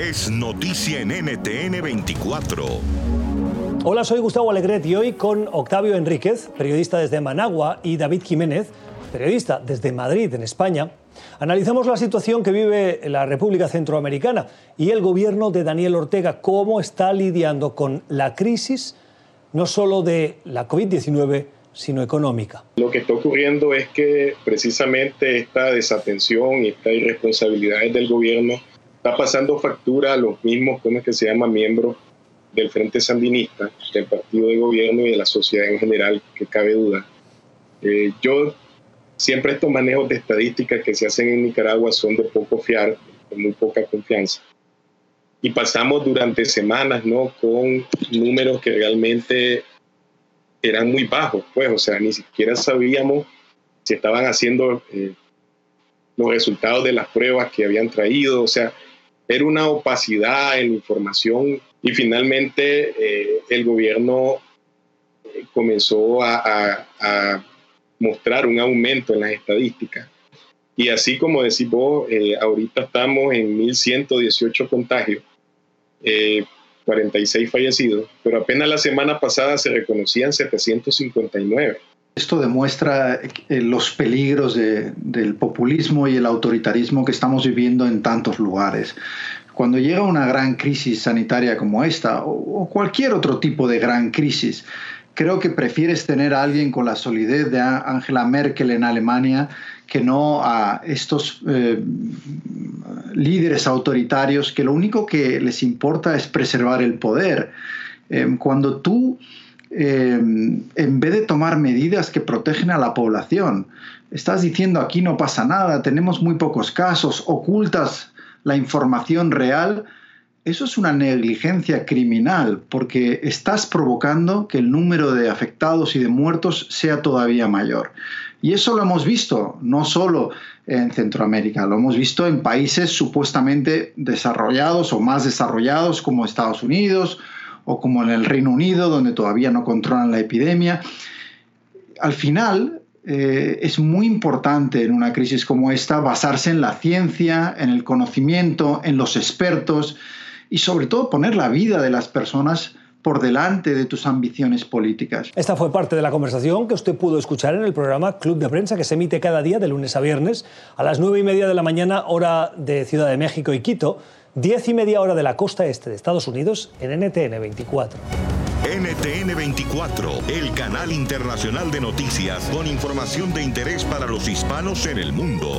es noticia en NTN 24. Hola, soy Gustavo Alegret y hoy con Octavio Enríquez, periodista desde Managua, y David Jiménez, periodista desde Madrid, en España, analizamos la situación que vive la República Centroamericana y el gobierno de Daniel Ortega, cómo está lidiando con la crisis no solo de la COVID-19, sino económica. Lo que está ocurriendo es que precisamente esta desatención y esta irresponsabilidad del gobierno está pasando factura a los mismos, ¿cómo es que se llama?, miembros del Frente Sandinista, del partido de gobierno y de la sociedad en general, que cabe duda. Eh, yo siempre estos manejos de estadísticas que se hacen en Nicaragua son de poco fiar, de muy poca confianza. Y pasamos durante semanas, ¿no? Con números que realmente eran muy bajos, pues, o sea, ni siquiera sabíamos si estaban haciendo eh, los resultados de las pruebas que habían traído, o sea, era una opacidad en la información y finalmente eh, el gobierno eh, comenzó a, mostrar un aumento en las estadísticas. Y así como decís vos, ahorita estamos en 1.118 contagios, 46 fallecidos, pero apenas la semana pasada se reconocían 759. Esto demuestra eh, los peligros del populismo y el autoritarismo que estamos viviendo en tantos lugares. Cuando llega una gran crisis sanitaria como esta, o cualquier otro tipo de gran crisis, creo que prefieres tener a alguien con la solidez de Angela Merkel en Alemania que no a estos eh, líderes autoritarios que lo único que les importa es preservar el poder. Em, cuando tú, em, en vez de tomar medidas que protegen a la población, estás diciendo aquí no pasa nada, tenemos muy pocos casos, ocultas la información real, eso es una negligencia criminal porque estás provocando que el número de afectados y de muertos sea todavía mayor. Y eso lo hemos visto no solo en Centroamérica, lo hemos visto en países supuestamente desarrollados o más desarrollados como Estados Unidos o como en el Reino Unido, donde todavía no controlan la epidemia. Al final, eh, es muy importante en una crisis como esta basarse en la ciencia, en el conocimiento, en los expertos y sobre todo poner la vida de las personas por delante de tus ambiciones políticas. Esta fue parte de la conversación que usted pudo escuchar en el programa Club de Prensa que se emite cada día de lunes a viernes a las nueve y media de la mañana hora de Ciudad de México y Quito, diez y media hora de la costa este de Estados Unidos en NTN 24. NTN 24, el canal internacional de noticias con información de interés para los hispanos en el mundo.